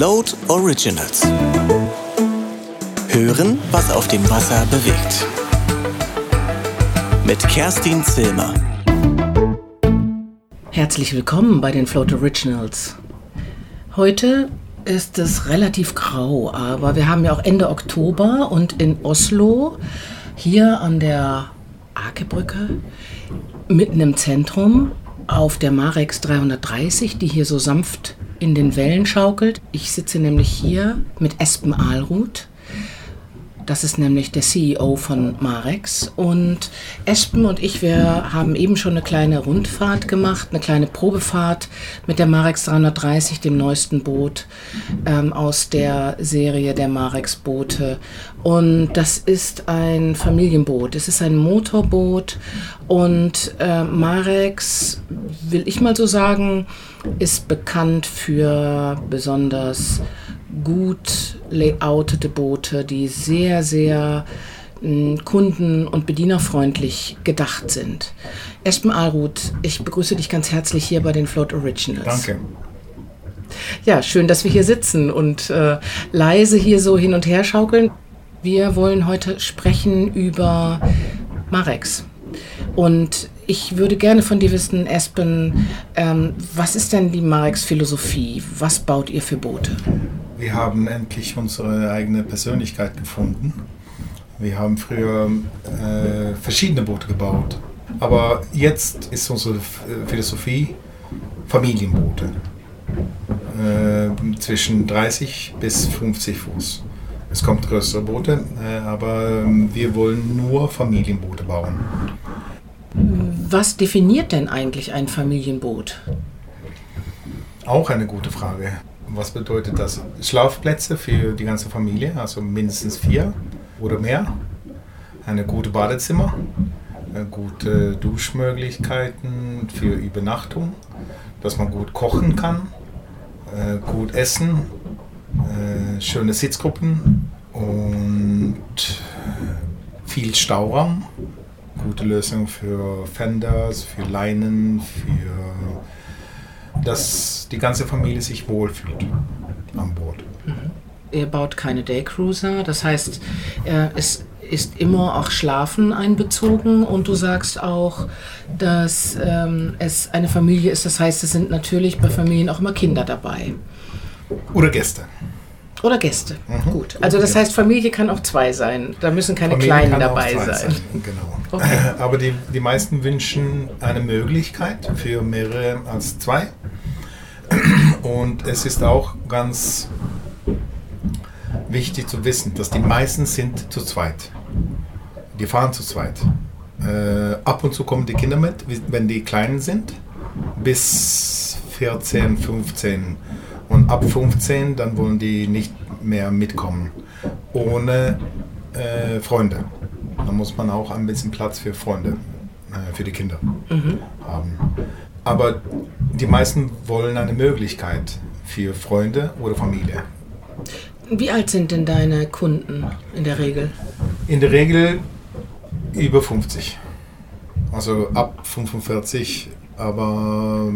Float Originals. Hören, was auf dem Wasser bewegt. Mit Kerstin Zilmer. Herzlich willkommen bei den Float Originals. Heute ist es relativ grau, aber wir haben ja auch Ende Oktober und in Oslo, hier an der Akebrücke, mitten im Zentrum, auf der Marex 330, die hier so sanft in den Wellen schaukelt. Ich sitze nämlich hier mit Espen Ahlruth. Das ist nämlich der CEO von Marex. Und Espen und ich, wir haben eben schon eine kleine Rundfahrt gemacht, eine kleine Probefahrt mit der Marex 330, dem neuesten Boot ähm, aus der Serie der Marex-Boote. Und das ist ein Familienboot. Es ist ein Motorboot. Und äh, Marex, will ich mal so sagen, ist bekannt für besonders gut layoutete Boote, die sehr, sehr mh, kunden- und bedienerfreundlich gedacht sind. Espen Alruth, ich begrüße dich ganz herzlich hier bei den Float Originals. Danke. Ja, schön, dass wir hier sitzen und äh, leise hier so hin und her schaukeln. Wir wollen heute sprechen über Marex. Und ich würde gerne von dir wissen, Espen, ähm, was ist denn die Marex-Philosophie? Was baut ihr für Boote? Wir haben endlich unsere eigene Persönlichkeit gefunden. Wir haben früher äh, verschiedene Boote gebaut. Aber jetzt ist unsere Philosophie Familienboote. Äh, zwischen 30 bis 50 Fuß. Es kommt größere Boote, äh, aber wir wollen nur Familienboote bauen. Was definiert denn eigentlich ein Familienboot? Auch eine gute Frage. Was bedeutet das? Schlafplätze für die ganze Familie, also mindestens vier oder mehr. Eine gute Badezimmer, gute Duschmöglichkeiten für Übernachtung, dass man gut kochen kann, gut essen, schöne Sitzgruppen und viel Stauraum gute Lösung für Fenders, für Leinen, für dass die ganze Familie sich wohlfühlt an Bord. Mhm. Ihr baut keine Daycruiser, das heißt, es ist immer auch Schlafen einbezogen und du sagst auch, dass ähm, es eine Familie ist, das heißt, es sind natürlich bei Familien auch immer Kinder dabei. Oder Gäste. Oder Gäste. Mhm. Gut. Also das heißt, Familie kann auch zwei sein. Da müssen keine Familie Kleinen dabei sein. sein. Genau. Okay. Aber die, die meisten wünschen eine Möglichkeit für mehrere als zwei. Und es ist auch ganz wichtig zu wissen, dass die meisten sind zu zweit. Die fahren zu zweit. Äh, ab und zu kommen die Kinder mit, wenn die Kleinen sind, bis 14, 15 und ab 15, dann wollen die nicht mehr mitkommen. Ohne äh, Freunde. Da muss man auch ein bisschen Platz für Freunde, äh, für die Kinder mhm. haben. Aber die meisten wollen eine Möglichkeit für Freunde oder Familie. Wie alt sind denn deine Kunden in der Regel? In der Regel über 50. Also ab 45, aber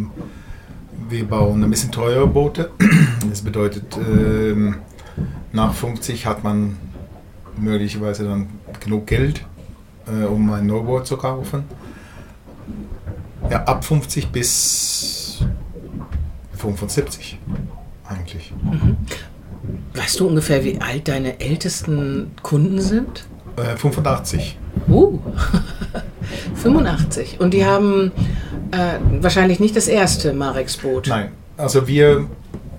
wir bauen ein bisschen teure Boote. Das bedeutet, ähm, nach 50 hat man möglicherweise dann genug Geld, äh, um ein Neuboot zu kaufen. Ja, ab 50 bis 75 eigentlich. Mhm. Weißt du ungefähr, wie alt deine ältesten Kunden sind? Äh, 85. Uh, 85. Und die haben äh, wahrscheinlich nicht das erste Marex-Boot. Nein, also wir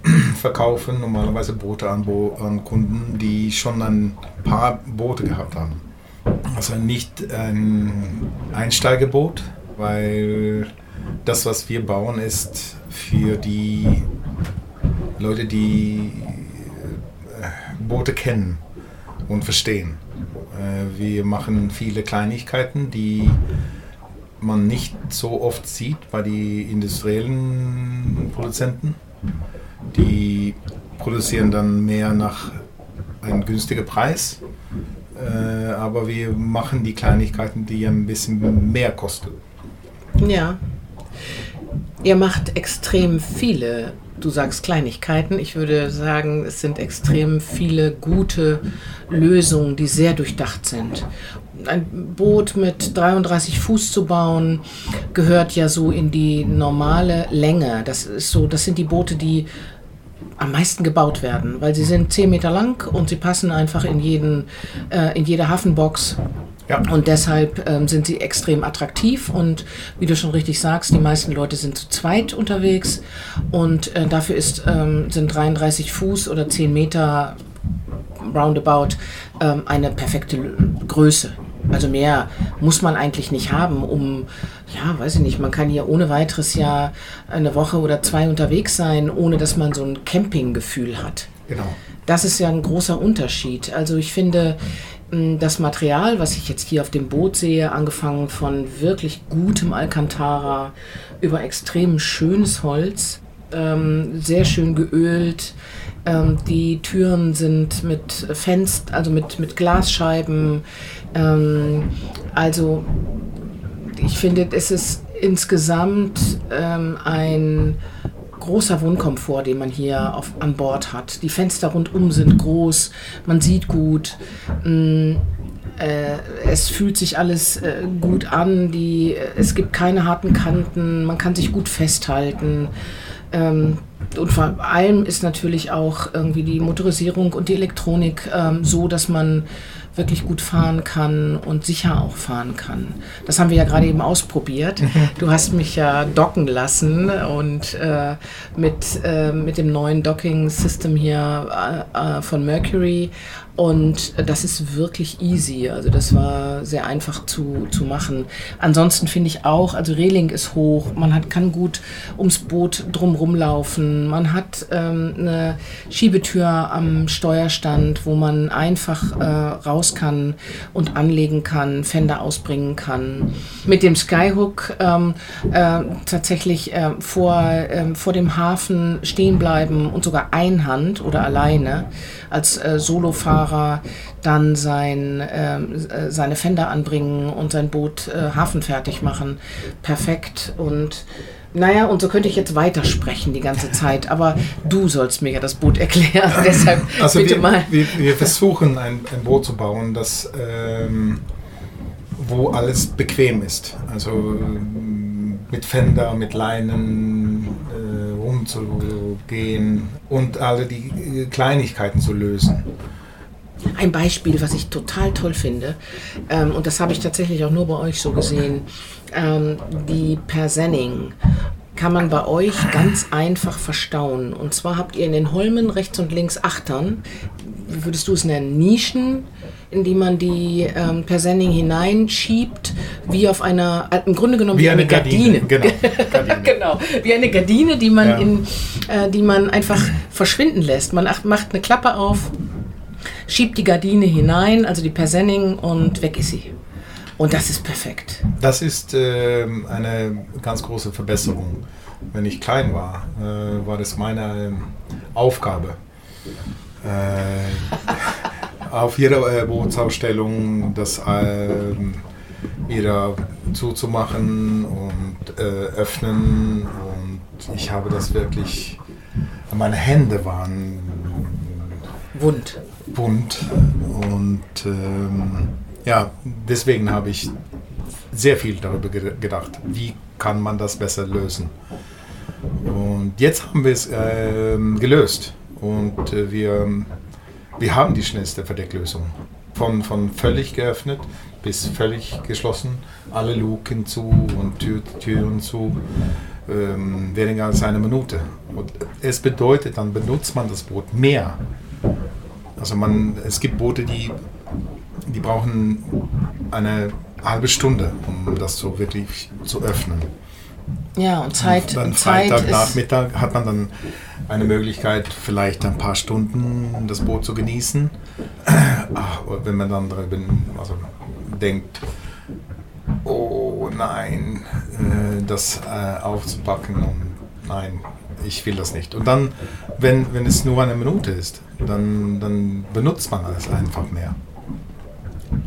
verkaufen normalerweise Boote an, Bo an Kunden, die schon ein paar Boote gehabt haben. Also nicht ein Einsteigerboot, weil das, was wir bauen, ist für die Leute, die äh, Boote kennen und verstehen. Äh, wir machen viele Kleinigkeiten, die man nicht so oft sieht bei den industriellen Produzenten. Die produzieren dann mehr nach einem günstigen Preis, äh, aber wir machen die Kleinigkeiten, die ein bisschen mehr kosten. Ja. Ihr macht extrem viele du sagst Kleinigkeiten. Ich würde sagen, es sind extrem viele gute Lösungen, die sehr durchdacht sind. Ein Boot mit 33 Fuß zu bauen, gehört ja so in die normale Länge. Das ist so, das sind die Boote, die am meisten gebaut werden, weil sie sind 10 Meter lang und sie passen einfach in, jeden, äh, in jede Hafenbox. Ja. Und deshalb ähm, sind sie extrem attraktiv und wie du schon richtig sagst, die meisten Leute sind zu zweit unterwegs und äh, dafür ist, ähm, sind 33 Fuß oder 10 Meter roundabout ähm, eine perfekte Größe. Also mehr muss man eigentlich nicht haben, um, ja, weiß ich nicht, man kann hier ohne weiteres ja eine Woche oder zwei unterwegs sein, ohne dass man so ein Campinggefühl hat. Genau. Das ist ja ein großer Unterschied. Also ich finde, das Material, was ich jetzt hier auf dem Boot sehe, angefangen von wirklich gutem Alcantara über extrem schönes Holz, ähm, sehr schön geölt, ähm, die Türen sind mit Fenster, also mit, mit Glasscheiben. Ähm, also ich finde, es ist insgesamt ähm, ein großer Wohnkomfort, den man hier auf, an Bord hat. Die Fenster rundum sind groß, man sieht gut. Mm, äh, es fühlt sich alles äh, gut an, die, es gibt keine harten Kanten, man kann sich gut festhalten. Ähm, und vor allem ist natürlich auch irgendwie die Motorisierung und die Elektronik ähm, so, dass man wirklich gut fahren kann und sicher auch fahren kann. Das haben wir ja gerade eben ausprobiert. Mhm. Du hast mich ja docken lassen und äh, mit, äh, mit dem neuen Docking-System hier äh, äh von Mercury und das ist wirklich easy. Also das war sehr einfach zu, zu machen. Ansonsten finde ich auch, also Reling ist hoch, man hat, kann gut ums Boot drumrum laufen. Man hat ähm, eine Schiebetür am Steuerstand, wo man einfach äh, raus kann und anlegen kann, Fender ausbringen kann. Mit dem Skyhook ähm, äh, tatsächlich äh, vor, ähm, vor dem Hafen stehen bleiben und sogar einhand oder alleine als äh, Solofahrer dann sein, ähm, äh, seine Fender anbringen und sein Boot äh, hafenfertig machen. Perfekt. Und naja, und so könnte ich jetzt weitersprechen die ganze Zeit, aber du sollst mir ja das Boot erklären. Deshalb also bitte wir, mal. Wir, wir, versuchen ein, ein, Boot zu bauen, das ähm, wo alles bequem ist. Also ähm, mit Fender, mit Leinen, äh, umzugehen und alle die äh, Kleinigkeiten zu lösen. Ein Beispiel, was ich total toll finde, ähm, und das habe ich tatsächlich auch nur bei euch so gesehen, ähm, die Persenning kann man bei euch ganz einfach verstauen. Und zwar habt ihr in den Holmen rechts und links Achtern, wie würdest du es nennen, Nischen, in die man die ähm, Persenning hineinschiebt, wie auf einer, äh, im Grunde genommen wie, wie eine, eine Gardine. Gardine. Genau. Gardine. genau, wie eine Gardine, die man, ja. in, äh, die man einfach verschwinden lässt. Man macht eine Klappe auf, schiebt die Gardine hinein, also die Persenning und weg ist sie. Und das ist perfekt. Das ist äh, eine ganz große Verbesserung. Wenn ich klein war, äh, war das meine ähm, Aufgabe. Äh, auf jeder äh, Bootsausstellung das ähm, wieder zuzumachen und äh, öffnen. Und ich habe das wirklich. Meine Hände waren wund. Wund. Und ähm, ja, deswegen habe ich sehr viel darüber gedacht, wie kann man das besser lösen. Und jetzt haben wir es äh, gelöst und äh, wir, wir haben die schnellste Verdecklösung. Von, von völlig geöffnet bis völlig geschlossen, alle Luken zu und Tür, Türen zu, ähm, weniger als eine Minute. Und es bedeutet, dann benutzt man das Boot mehr. Also man, es gibt Boote, die die brauchen eine halbe Stunde, um das so wirklich zu öffnen. Ja, und Zeit. Und dann Freitag, Nachmittag hat man dann eine Möglichkeit, vielleicht ein paar Stunden das Boot zu genießen. Ach, wenn man dann also denkt, oh nein, äh, das äh, aufzupacken und nein, ich will das nicht. Und dann, wenn, wenn es nur eine Minute ist, dann, dann benutzt man es einfach mehr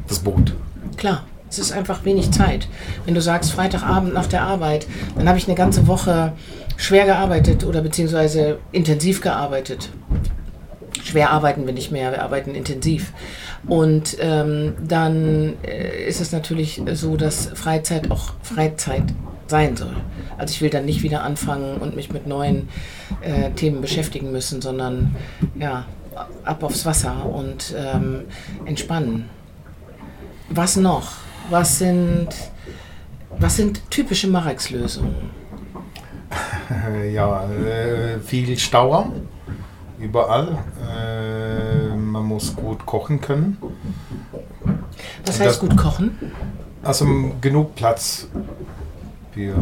das Boot. Klar. Es ist einfach wenig Zeit. Wenn du sagst, Freitagabend nach der Arbeit, dann habe ich eine ganze Woche schwer gearbeitet oder beziehungsweise intensiv gearbeitet. Schwer arbeiten wir nicht mehr, wir arbeiten intensiv. Und ähm, dann äh, ist es natürlich so, dass Freizeit auch Freizeit sein soll. Also ich will dann nicht wieder anfangen und mich mit neuen äh, Themen beschäftigen müssen, sondern ja, ab aufs Wasser und ähm, entspannen. Was noch? Was sind, was sind typische Mareks-Lösungen? Ja, äh, viel Stauraum überall. Äh, man muss gut kochen können. Was heißt Das- gut kochen? Also genug Platz für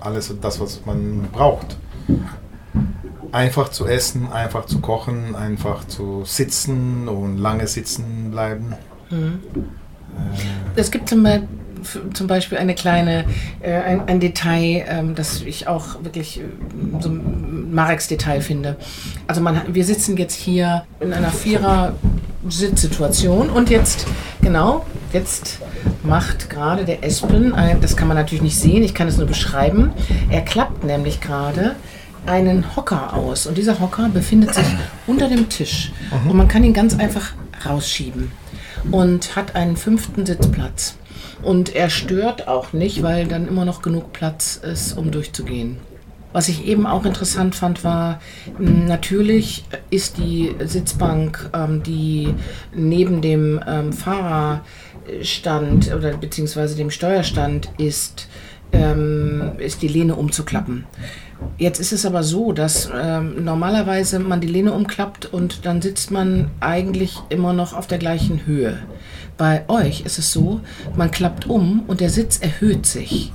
alles das, was man braucht. Einfach zu essen, einfach zu kochen, einfach zu sitzen und lange sitzen bleiben. Es gibt zum, Be- f- zum Beispiel eine kleine, äh, ein, ein Detail, ähm, das ich auch wirklich äh, so ein Mareks-Detail finde. Also man, wir sitzen jetzt hier in einer Vierer-Sitzsituation und jetzt, genau, jetzt macht gerade der Espen, ein, das kann man natürlich nicht sehen, ich kann es nur beschreiben, er klappt nämlich gerade einen Hocker aus und dieser Hocker befindet sich unter dem Tisch und man kann ihn ganz einfach rausschieben und hat einen fünften Sitzplatz. Und er stört auch nicht, weil dann immer noch genug Platz ist, um durchzugehen. Was ich eben auch interessant fand, war, mh, natürlich ist die Sitzbank, ähm, die neben dem ähm, Fahrerstand oder beziehungsweise dem Steuerstand ist, ähm, ist die Lehne umzuklappen. Jetzt ist es aber so, dass ähm, normalerweise man die Lehne umklappt und dann sitzt man eigentlich immer noch auf der gleichen Höhe. Bei euch ist es so, man klappt um und der Sitz erhöht sich.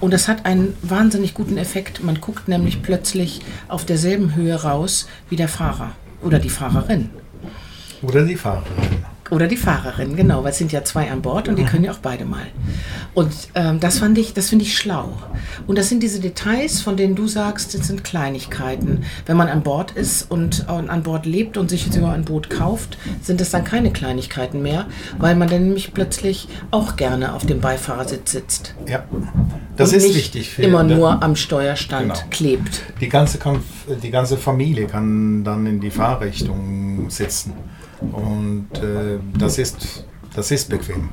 Und das hat einen wahnsinnig guten Effekt. Man guckt nämlich plötzlich auf derselben Höhe raus wie der Fahrer oder die Fahrerin. Oder die Fahrerin. Oder die Fahrerin, genau, weil es sind ja zwei an Bord und die können ja auch beide mal. Und ähm, das fand ich, das finde ich schlau. Und das sind diese Details, von denen du sagst, das sind Kleinigkeiten. Wenn man an Bord ist und äh, an Bord lebt und sich sogar ein Boot kauft, sind es dann keine Kleinigkeiten mehr, weil man dann nämlich plötzlich auch gerne auf dem Beifahrersitz sitzt. Ja, das und ist wichtig. Für immer nur am Steuerstand Genau. klebt. Die ganze, die ganze Familie kann dann in die Fahrrichtung sitzen. Und äh, das, ist, das ist bequem.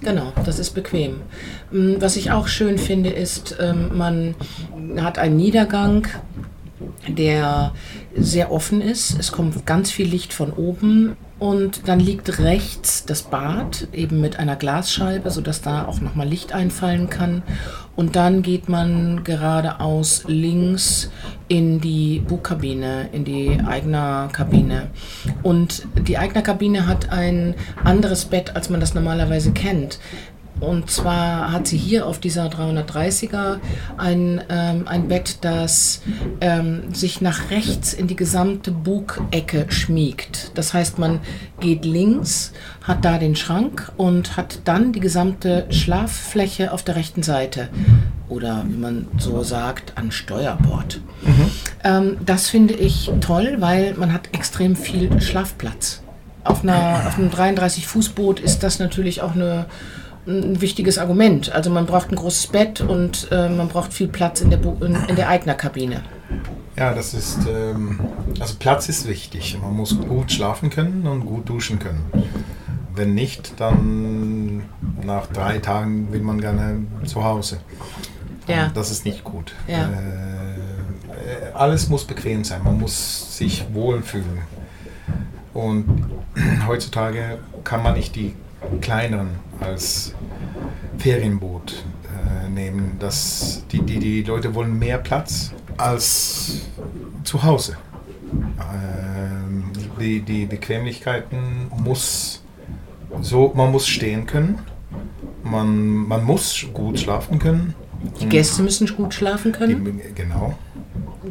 Genau, das ist bequem. Mm, Was ich auch schön finde, ist, ähm, man hat einen Niedergang, der sehr offen ist. Es kommt ganz viel Licht von oben und dann liegt rechts das Bad eben mit einer Glasscheibe, sodass da auch nochmal Licht einfallen kann. Und dann geht man geradeaus links in die Bugkabine, in die Eigner-Kabine. Und die Eigner-Kabine hat ein anderes Bett, als man das normalerweise kennt. Und zwar hat sie hier auf dieser 330er ein, ähm, ein Bett, das ähm, sich nach rechts in die gesamte Bugecke schmiegt. Das heißt, man geht links, hat da den Schrank und hat dann die gesamte Schlaffläche auf der rechten Seite. Oder wie man so sagt, an Steuerbord. Ähm, das finde ich toll, weil man hat extrem viel Schlafplatz. Auf, einer, auf einem 33-Fuß-Boot ist das natürlich auch eine, ein wichtiges Argument. Also man braucht ein großes Bett und äh, man braucht viel Platz in der, Bo in, in der Eigner-Kabine. Ja, das ist, ähm, also Platz ist wichtig. Man muss gut schlafen können und gut duschen können. Wenn nicht, dann nach drei Tagen will man gerne zu Hause. Ja. Und Das ist nicht gut. Ja. Äh, alles muss bequem sein. Man muss sich wohlfühlen. Und heutzutage kann man nicht die kleineren als Ferienboot äh, nehmen. Das, die, die, die Leute wollen mehr Platz als zu Hause. Ähm, die, die Bequemlichkeiten muss so, man muss stehen können, man, man muss gut schlafen können. Die Gäste müssen gut schlafen können. Die, genau.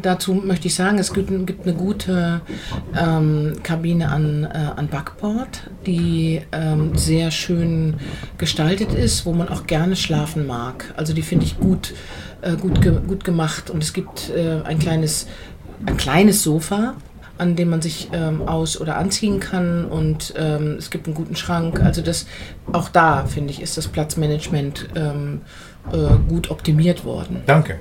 Dazu möchte ich sagen, es gibt, gibt eine gute ähm, Kabine an, äh, an Backbord, die ähm, sehr schön gestaltet ist, wo man auch gerne schlafen mag. Also die finde ich gut, äh, gut, ge gut gemacht. Und es gibt äh, ein, kleines, ein kleines Sofa, an dem man sich ähm, aus- oder anziehen kann und ähm, es gibt einen guten Schrank. Also das, auch da, finde ich, ist das Platzmanagement ähm, äh, gut optimiert worden. Danke.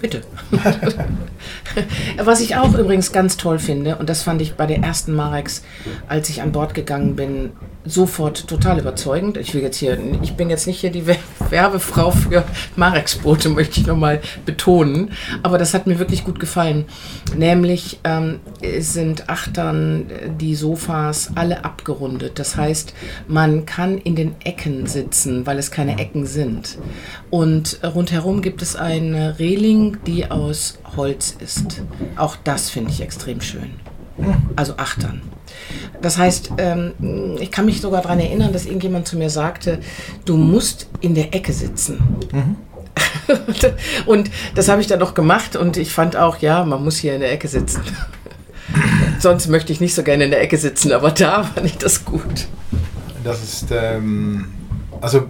Bitte. Was ich auch übrigens ganz toll finde, und das fand ich bei der ersten Marex, als ich an Bord gegangen bin, sofort total überzeugend. Ich will jetzt hier, ich bin jetzt nicht hier die Werbefrau für Marex-Boote, möchte ich nochmal betonen. Aber das hat mir wirklich gut gefallen. Nämlich ähm, sind Achtern die Sofas alle abgerundet. Das heißt, man kann in den Ecken sitzen, weil es keine Ecken sind. Und rundherum gibt es eine Reling, die aus Holz ist. Auch das finde ich extrem schön. Also Achtern. Das heißt, ähm, ich kann mich sogar daran erinnern, dass irgendjemand zu mir sagte, du musst in der Ecke sitzen. Mhm. und das habe ich dann noch gemacht und ich fand auch, ja, man muss hier in der Ecke sitzen. Sonst möchte ich nicht so gerne in der Ecke sitzen, aber da fand ich das gut. Das ist, ähm, also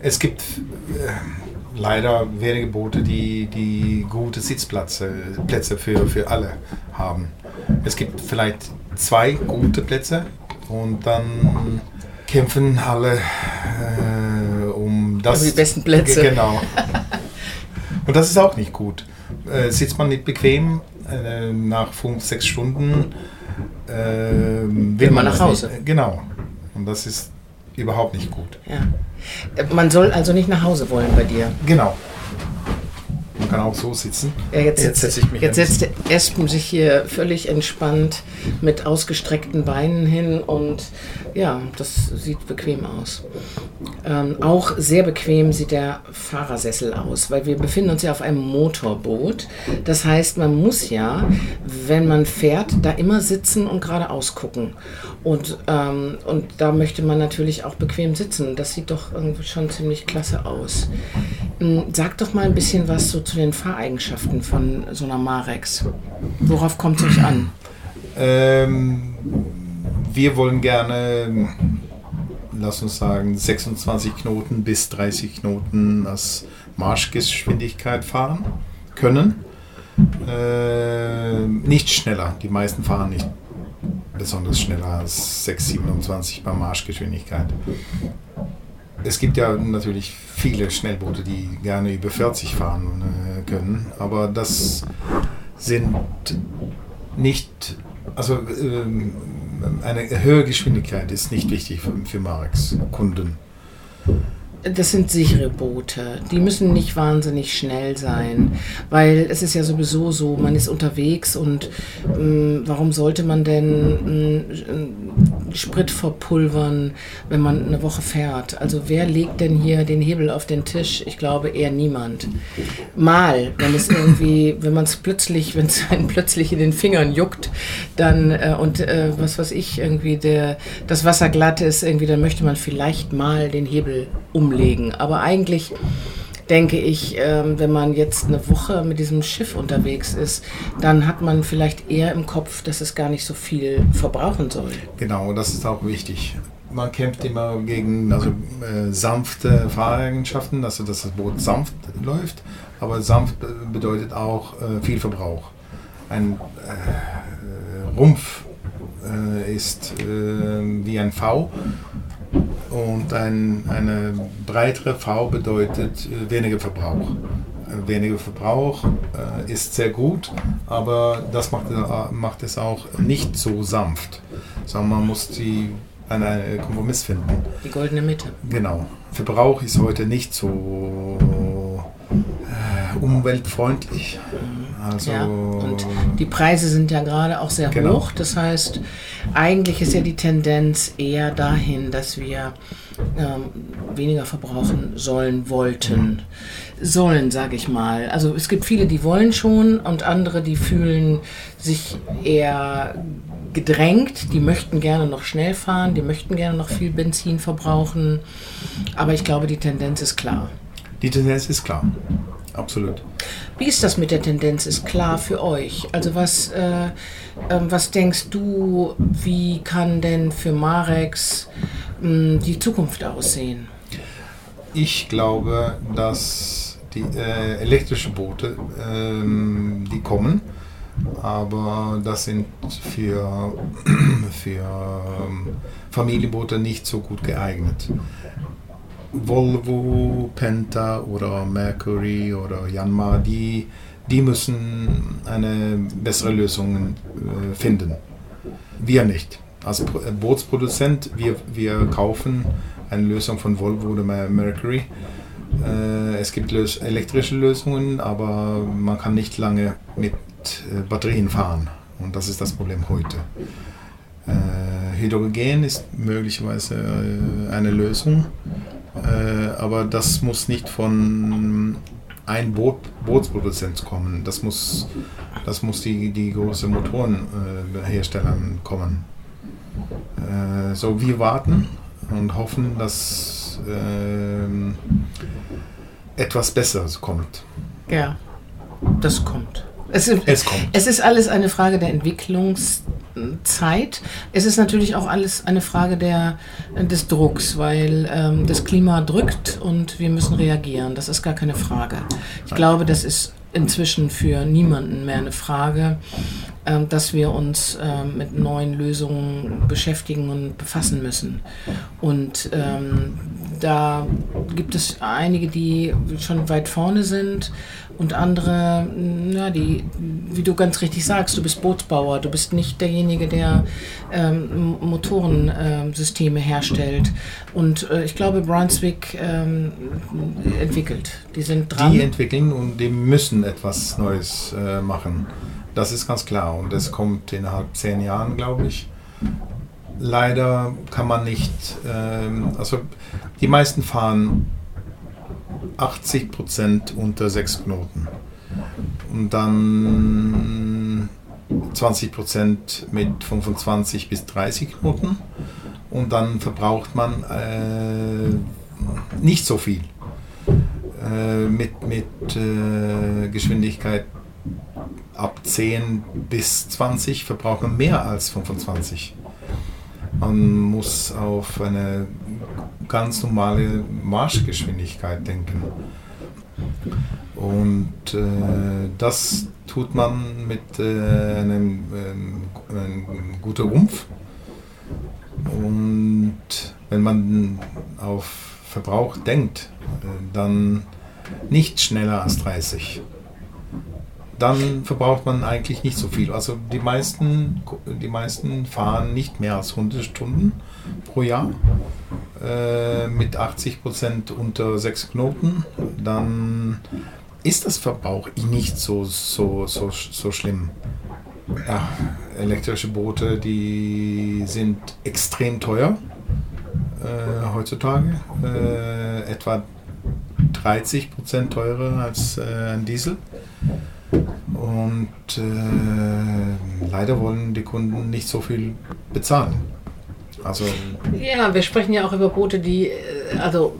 es gibt äh, leider wenige Boote, die, die gute Sitzplätze Plätze für, für alle haben. Es gibt vielleicht zwei gute Plätze und dann kämpfen alle äh, um das. Um die besten Plätze. Genau. Und das ist auch nicht gut. Äh, sitzt man nicht bequem äh, nach fünf, sechs Stunden, äh, will, will man nach Hause. Nicht. Genau. Und das ist überhaupt nicht gut. Ja. Man soll also nicht nach Hause wollen bei dir. Genau. Man kann auch so sitzen. Ja, jetzt, jetzt setze ich mich Jetzt setzt Espen sich hier völlig entspannt mit ausgestreckten Beinen hin und ja, das sieht bequem aus. Ähm, auch sehr bequem sieht der Fahrersessel aus, weil wir befinden uns ja auf einem Motorboot. Das heißt, man muss ja, wenn man fährt, da immer sitzen und geradeaus gucken. Und, ähm, und da möchte man natürlich auch bequem sitzen. Das sieht doch schon ziemlich klasse aus. Hm, sag doch mal ein bisschen was so zu den Fahreigenschaften von so einer Marex. Worauf kommt es euch an? Ähm, wir wollen gerne, lass uns sagen, 26 Knoten bis 30 Knoten als Marschgeschwindigkeit fahren können. Äh, nicht schneller. Die meisten fahren nicht besonders schneller als 6,27 bei Marschgeschwindigkeit. Es gibt ja natürlich viele Schnellboote, die gerne über 40 fahren äh, können, aber das sind nicht, also ähm, eine höhere Geschwindigkeit ist nicht wichtig für, für Marx Kunden das sind sichere Boote. Die müssen nicht wahnsinnig schnell sein, weil es ist ja sowieso so, man ist unterwegs und ähm, warum sollte man denn äh, Sprit verpulvern, wenn man eine Woche fährt? Also wer legt denn hier den Hebel auf den Tisch? Ich glaube eher niemand. Mal, wenn es irgendwie, wenn man es plötzlich, wenn es einen plötzlich in den Fingern juckt, dann äh, und äh, was weiß ich, irgendwie der, das Wasser glatt ist, irgendwie, dann möchte man vielleicht mal den Hebel umlegen. Aber eigentlich denke ich, ähm, wenn man jetzt eine Woche mit diesem Schiff unterwegs ist, dann hat man vielleicht eher im Kopf, dass es gar nicht so viel verbrauchen soll. Genau, das ist auch wichtig. Man kämpft immer gegen also, äh, sanfte Fahreigenschaften, also dass das Boot sanft läuft, aber sanft bedeutet auch äh, viel Verbrauch. Ein äh, Rumpf äh, ist äh, wie ein V und ein, eine breitere V bedeutet äh, weniger Verbrauch. Äh, weniger Verbrauch äh, ist sehr gut, aber das macht, äh, macht es auch nicht so sanft, sondern man muss die, einen Kompromiss finden. Die goldene Mitte. Genau. Verbrauch ist heute nicht so äh, umweltfreundlich. Also ja, und die Preise sind ja gerade auch sehr genau. hoch. Das heißt, eigentlich ist ja die Tendenz eher dahin, dass wir ähm, weniger verbrauchen sollen, wollten. Sollen, sage ich mal. Also es gibt viele, die wollen schon und andere, die fühlen sich eher gedrängt. Die möchten gerne noch schnell fahren, die möchten gerne noch viel Benzin verbrauchen. Aber ich glaube, die Tendenz ist klar. Die Tendenz ist klar, absolut. Wie ist das mit der Tendenz? Ist klar für euch? Also was, äh, äh, was denkst du, wie kann denn für Marex äh, die Zukunft aussehen? Ich glaube, dass die äh, elektrischen Boote, ähm, die kommen, aber das sind für, für ähm, Familienboote nicht so gut geeignet. Volvo, Penta oder Mercury oder Yanmar, die, die müssen eine bessere Lösung äh, finden. Wir nicht. Als äh, Bootsproduzent, wir, wir kaufen eine Lösung von Volvo oder Mercury. Äh, es gibt elektrische Lösungen, aber man kann nicht lange mit Batterien fahren. Und das ist das Problem heute. Hydrogen ist möglicherweise eine Lösung, äh, aber das muss nicht von ein Boot, Bootsproduzent kommen. Das muss, das muss die, die großen Motorenherstellern kommen. Äh, so, wir warten und hoffen, dass ähm, etwas Besseres kommt. Ja, das kommt. Es, ist- Es kommt. Es ist alles eine Frage der Entwicklungszeit. Es ist natürlich auch alles eine Frage der, des Drucks, weil ähm, das Klima drückt und wir müssen reagieren. Das ist gar keine Frage. Ich glaube, das ist inzwischen für niemanden mehr eine Frage, ähm, dass wir uns ähm, mit neuen Lösungen beschäftigen und befassen müssen. Und ähm, da gibt es einige, die schon weit vorne sind und andere, na, die, wie du ganz richtig sagst, du bist Bootsbauer, du bist nicht derjenige, der ähm, Motorensysteme herstellt. Und äh, ich glaube, Brunswick ähm, entwickelt. Die sind dran. Die entwickeln und die müssen etwas Neues äh, machen. Das ist ganz klar und das kommt innerhalb zehn Jahren, glaube ich. Leider kann man nicht, ähm, also die meisten fahren 80 Prozent unter sechs Knoten und dann 20 Prozent mit 25 bis 30 Knoten und dann verbraucht man äh, nicht so viel äh, mit, mit äh, Geschwindigkeit ab 10 bis 20 verbraucht man mehr als 25. Man muss auf eine ganz normale Marschgeschwindigkeit denken. Und äh, das tut man mit äh, einem, ähm, einem guten Rumpf. Und wenn man auf Verbrauch denkt, äh, dann nicht schneller als 30. Dann verbraucht man eigentlich nicht so viel. Also die meisten, die meisten fahren nicht mehr als 100 Stunden pro Jahr äh, mit 80 Prozent unter 6 Knoten. Dann ist das Verbrauch nicht so, so, so, so schlimm. Ja, elektrische Boote, die sind extrem teuer äh, heutzutage. Äh, etwa 30 Prozent teurer als äh, ein Diesel. Und äh, leider wollen die Kunden nicht so viel bezahlen. Also Ja, wir sprechen ja auch über Boote, die, äh, also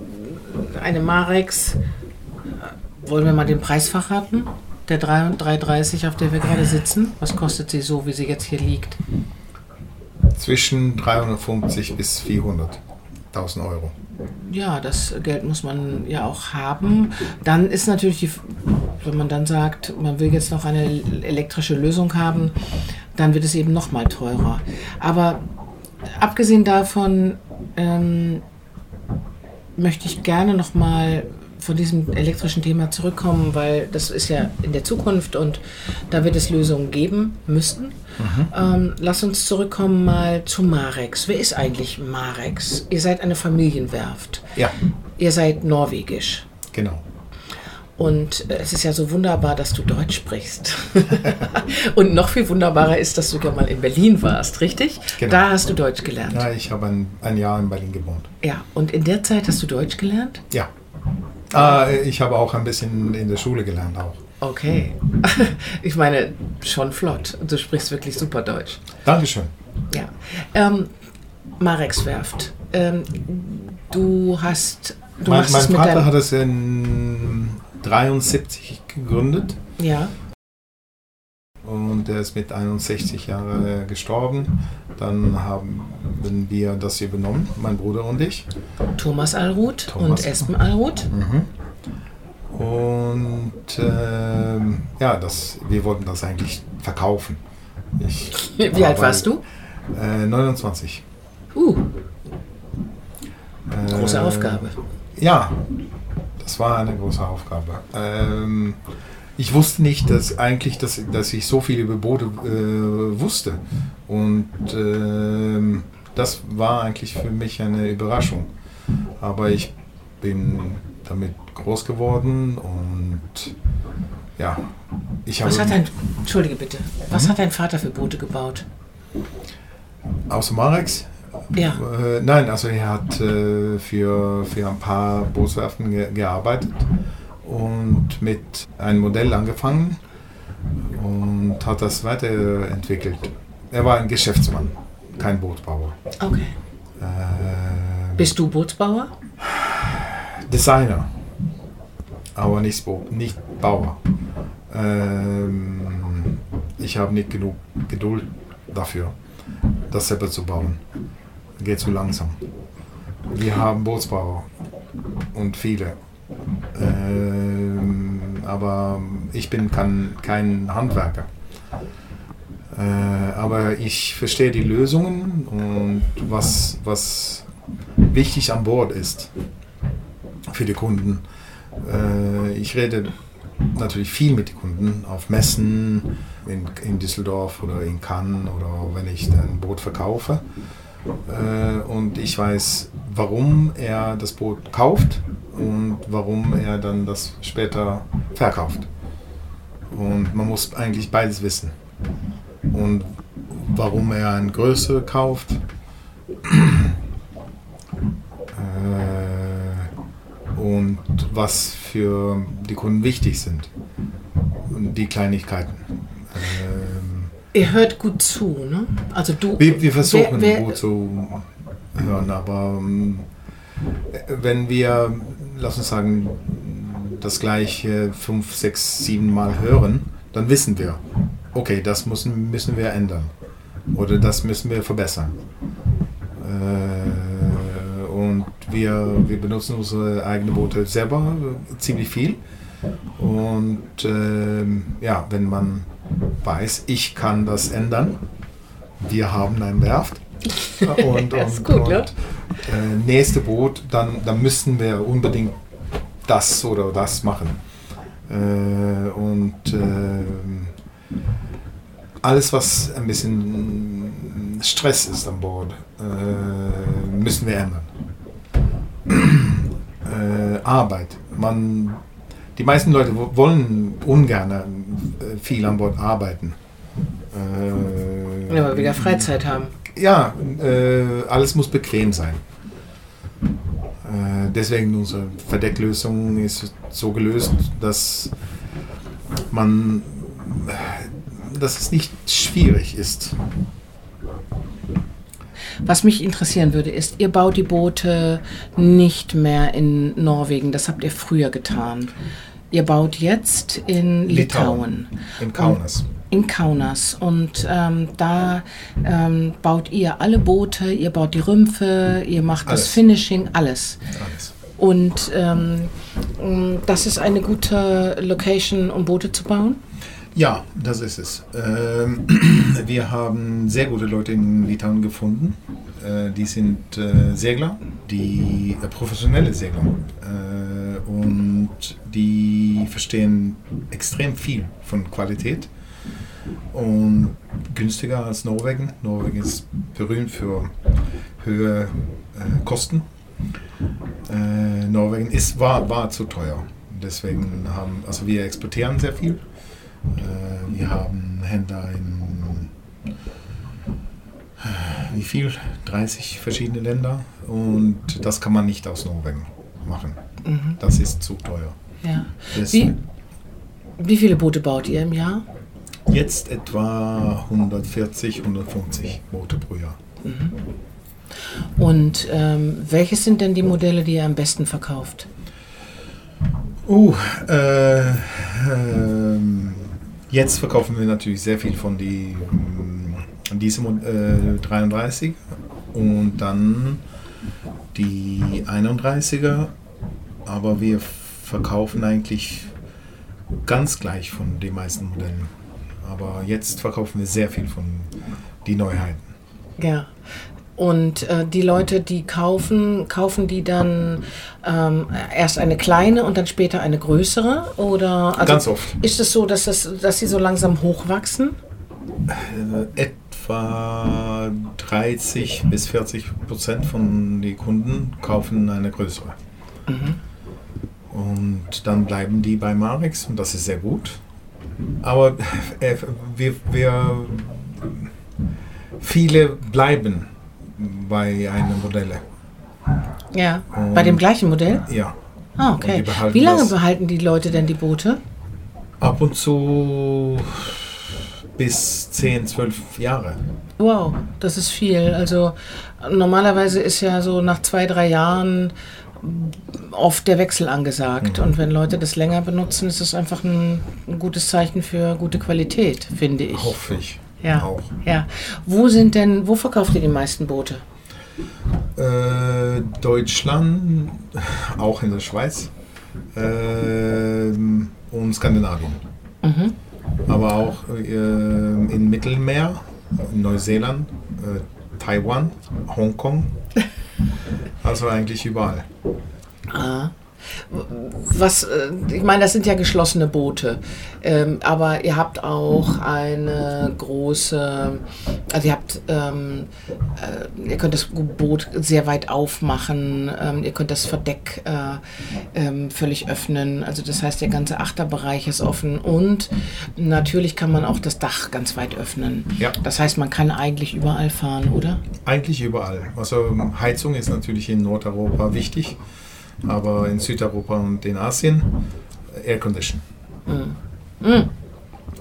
eine Marex, äh, wollen wir mal den Preis verraten? Der 3 330, auf der wir gerade sitzen. Was kostet sie so, wie sie jetzt hier liegt? zwischen 350 bis 400.000 Euro. Ja, das Geld muss man ja auch haben. Dann ist natürlich, die, wenn man dann sagt, man will jetzt noch eine elektrische Lösung haben, dann wird es eben noch mal teurer. Aber abgesehen davon ähm, möchte ich gerne noch mal von diesem elektrischen Thema zurückkommen, weil das ist ja in der Zukunft und da wird es Lösungen geben müssen. Ähm, lass uns zurückkommen mal zu Marex. Wer ist eigentlich Marex? Ihr seid eine Familienwerft. Ja, Ihr seid norwegisch. genau. Und äh, es ist ja so wunderbar, dass du Deutsch sprichst. und noch viel wunderbarer ist, dass du ja mal in Berlin warst, richtig? Genau. Da hast du Deutsch gelernt. Ja, ich habe ein, ein Jahr in Berlin gewohnt. Ja, und in der Zeit hast du Deutsch gelernt? Ja. Ah, ich habe auch ein bisschen in der Schule gelernt auch. Okay. ich meine, schon flott. Du sprichst wirklich super Deutsch. Dankeschön. Ja. Ähm, Marex Werft. Ähm, du hast. Du Mein, machst mein es mit Vater hat es in 73 gegründet Ja. Und er ist mit 61 Jahren gestorben. Dann haben wir das übernommen, mein Bruder und ich. Thomas Allroth Thomas. und Espen Allroth. Und ähm, ja, das, wir wollten das eigentlich verkaufen. Ich Wie war alt bei- warst du? Äh, 29. Uh, Äh, große Aufgabe. Ja, das war eine große Aufgabe. Ähm, ich wusste nicht, dass eigentlich, dass, dass ich so viel über Boote äh, wusste. Und ähm, das war eigentlich für mich eine Überraschung. Aber ich bin damit groß geworden und ja, ich habe Was hat dein, Entschuldige bitte, was hat dein Vater für Boote gebaut? außer Marex Ja, Äh, nein, also er hat äh, für, für ein paar Bootswerften ge gearbeitet und mit einem Modell angefangen und hat das weiterentwickelt. Er war ein Geschäftsmann, kein Bootbauer. okay. Äh, Bist du Bootsbauer? Designer, aber nicht, Bo nicht Bauer. Ähm, ich habe nicht genug Geduld dafür, das selber zu bauen. Geht zu langsam. Wir haben Bootsbauer und viele. Ähm, aber ich bin kein, kein Handwerker. Äh, aber ich verstehe die Lösungen und was, was wichtig an Bord ist für die Kunden. Äh, ich rede natürlich viel mit den Kunden auf Messen in, in Düsseldorf oder in Cannes oder wenn ich ein Boot verkaufe. Äh, und ich weiß, warum er das Boot kauft und warum er dann das später verkauft. Und man muss eigentlich beides wissen. Und warum er eine Größe kauft. Äh, und was für die Kunden wichtig sind. Und die Kleinigkeiten. Ähm, Ihr hört gut zu, ne? Also du. wir, wir versuchen wer, wer, gut zu hören, aber ähm, wenn wir, lass uns sagen, das gleiche fünf, sechs, sieben Mal hören, dann wissen wir, okay, das müssen, müssen wir ändern oder das müssen wir verbessern. Äh, und wir, wir benutzen unsere eigenen Boote selber äh, ziemlich viel. Und ähm, ja, wenn man weiß, ich kann das ändern, wir haben ein Werft. Und, Das ist gut, und ne? äh, nächste Boot, dann, dann müssen wir unbedingt das oder das machen. Äh, und ähm, alles, was ein bisschen Stress ist an Bord, äh, müssen wir ändern. äh, Arbeit. Man, die meisten Leute wo- wollen ungern äh, viel an Bord arbeiten. Äh, Ja, weil wir wieder Freizeit haben. Ja, äh, alles muss bequem sein. Äh, deswegen unsere Verdecklösung ist so gelöst, dass man, dass es nicht schwierig ist. Was mich interessieren würde, ist, ihr baut die Boote nicht mehr in Norwegen. Das habt ihr früher getan. Ihr baut jetzt in Litauen. In Kaunas. In Kaunas. Und ähm, da ähm, baut ihr alle Boote, ihr baut die Rümpfe, ihr macht das Alles. Finishing, alles. Alles. Und ähm, das ist eine gute Location, um Boote zu bauen. Ja, das ist es. Ähm, wir haben sehr gute Leute in Litauen gefunden. Äh, die sind äh, Segler, die äh, professionelle Segler. Äh, und die verstehen extrem viel von Qualität und günstiger als Norwegen. Norwegen ist berühmt für höhere äh, Kosten. Äh, Norwegen ist, war, war zu teuer. Deswegen haben, also wir exportieren sehr viel. Äh, wir haben Händler in äh, wie viel? 30 verschiedene Länder und das kann man nicht aus Norwegen machen. Das ist zu teuer. Ja. Wie, wie viele Boote baut ihr im Jahr? Jetzt etwa 140, 150 Boote pro Jahr. Und ähm, welches sind denn die Modelle, die ihr am besten verkauft? Uh, äh, ähm, jetzt verkaufen wir natürlich sehr viel von die, ähm, diesem äh, 33 und dann die 31er, aber wir verkaufen eigentlich ganz gleich von den meisten Modellen. Aber jetzt verkaufen wir sehr viel von die Neuheiten. Ja. Und äh, die Leute, die kaufen, kaufen die dann ähm, erst eine kleine und dann später eine größere? Oder also Ganz oft. ist es so, dass, das, dass sie so langsam hochwachsen? Äh, etwa 30 bis 40 Prozent von den Kunden kaufen eine größere. Und dann bleiben die bei Marex und das ist sehr gut. Aber äh, wir, wir viele bleiben bei einem Modelle. Ja. Bei dem gleichen Modell? Ja. Ah, Und okay. Wie lange behalten die Leute denn die Boote? Ab und zu bis 10, 12 Jahre. Wow, das ist viel. Also normalerweise ist ja so nach zwei, drei Jahren oft der Wechsel angesagt. Mhm. Und wenn Leute das länger benutzen, ist es einfach ein, ein gutes Zeichen für gute Qualität, finde ich. Hoffe ich. Ja, Auch. ja. Wo sind denn, wo verkauft ihr die meisten Boote? Äh, Deutschland, auch in der Schweiz ähm, und Skandinavien. Mhm. Aber auch äh, im Mittelmeer, Neuseeland, äh, Taiwan, Hongkong. Also eigentlich überall. Ah. Was, äh, ich meine, das sind ja geschlossene Boote, ähm, aber ihr habt auch eine große, also ihr habt, ähm, äh, ihr könnt das Boot sehr weit aufmachen, ähm, ihr könnt das Verdeck äh, ähm, völlig öffnen, also das heißt, der ganze Achterbereich ist offen und natürlich kann man auch das Dach ganz weit öffnen. Ja. Das heißt, man kann eigentlich überall fahren, oder? Eigentlich überall. Also Heizung ist natürlich in Nordeuropa wichtig, aber in Südeuropa und in Asien Air Condition. Klima,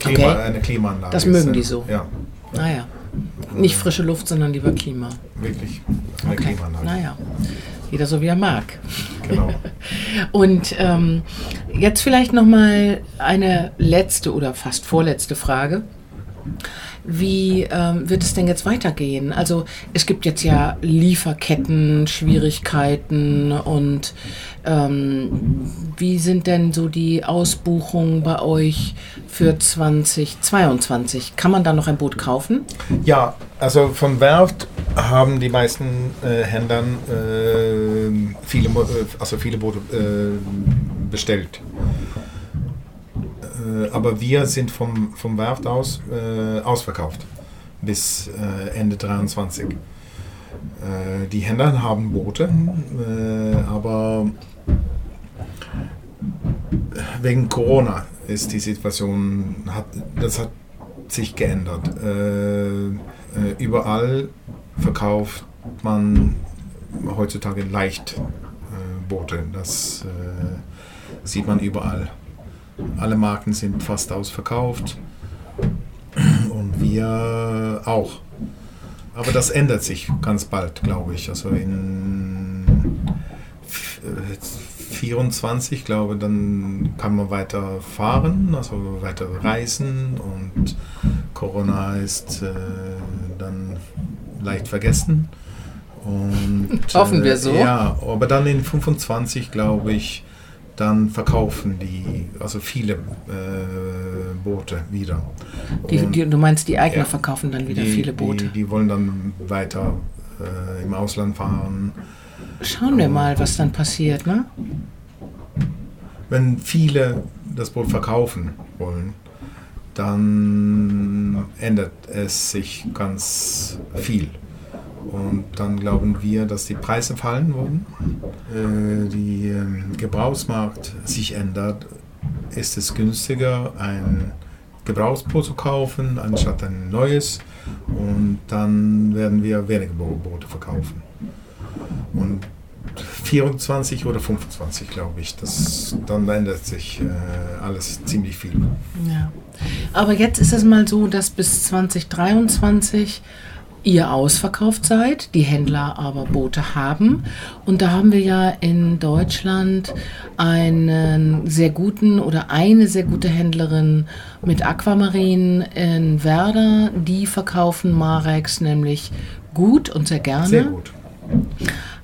Okay. Eine Klimaanlage. Das ist, mögen äh, die so. Ja, Naja, nicht frische Luft, sondern lieber Klima. wirklich. Eine Okay. Klimaanlage. Naja, jeder so wie er mag. Genau. Und ähm, jetzt vielleicht noch mal eine letzte oder fast vorletzte Frage. Wie ähm, wird es denn jetzt weitergehen? Also es gibt jetzt ja Lieferketten, Schwierigkeiten und ähm, wie sind denn so die Ausbuchungen bei euch für 2022? Kann man da noch ein Boot kaufen? Ja, also von Werft haben die meisten äh, Händler äh, viele, äh, also viele Boote äh, bestellt. Äh, aber wir sind vom, vom Werft aus äh, ausverkauft bis äh, Ende 23. Äh, die Händler haben Boote, äh, aber wegen Corona ist die Situation, hat, das hat sich geändert. Überall verkauft man heutzutage leicht Boote. Das äh, sieht man überall. Alle Marken sind fast ausverkauft und wir auch. Aber das ändert sich ganz bald, glaube ich. Also in f- äh, 24, glaube dann kann man weiter fahren, also weiter reisen und Corona ist äh, dann leicht vergessen. Und, Hoffen wir so. Ja, aber dann in 25, glaube ich, dann verkaufen die, also viele äh, Boote wieder. Die, die, du meinst, die Eigner Ja. verkaufen dann wieder die, viele Boote? Die, die wollen dann weiter äh, im Ausland fahren. Schauen wir mal, was dann passiert, ne? Wenn viele das Boot verkaufen wollen, dann ändert es sich ganz viel. Und dann glauben wir, dass die Preise fallen werden, äh, die ähm, Gebrauchsmarkt sich ändert, ist es günstiger, ein Gebrauchsboot zu kaufen, anstatt ein neues. Und dann werden wir weniger Bo- Boote verkaufen. Und 24 oder 25, glaube ich, das, dann ändert sich äh, alles ziemlich viel. Ja. Aber jetzt ist es mal so, dass bis 2023 ihr ausverkauft seid, die Händler aber Boote haben. Und da haben wir ja in Deutschland einen sehr guten oder eine sehr gute Händlerin mit Aquamarin in Werder. Die verkaufen Marex nämlich gut und sehr gerne. Sehr gut.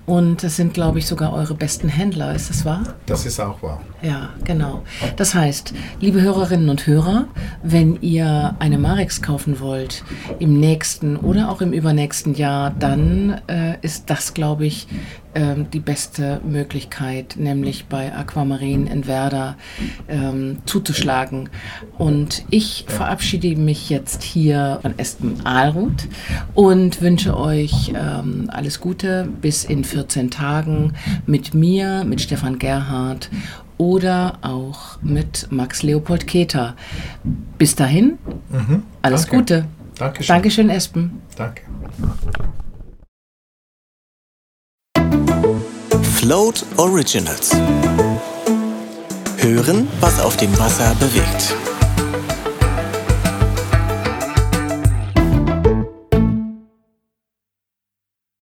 Und das sind, glaube ich, sogar eure besten Händler, ist das wahr? Das ist auch wahr. Ja, genau. Das heißt, liebe Hörerinnen und Hörer, wenn ihr eine Marex kaufen wollt im nächsten oder auch im übernächsten Jahr, dann äh, ist das, glaube ich, ähm, die beste Möglichkeit, nämlich bei Aquamarin in Werder ähm, zuzuschlagen. Und ich verabschiede mich jetzt hier von Espen Ahlroth und wünsche euch ähm, alles Gute bis in 14 Tagen mit mir, mit Stefan Gerhardt oder auch mit Max Leopold Keter. Bis dahin, Mhm. alles Danke. Gute. Dankeschön. Dankeschön, Espen. Danke. Float Originals. Hören, was auf dem Wasser bewegt.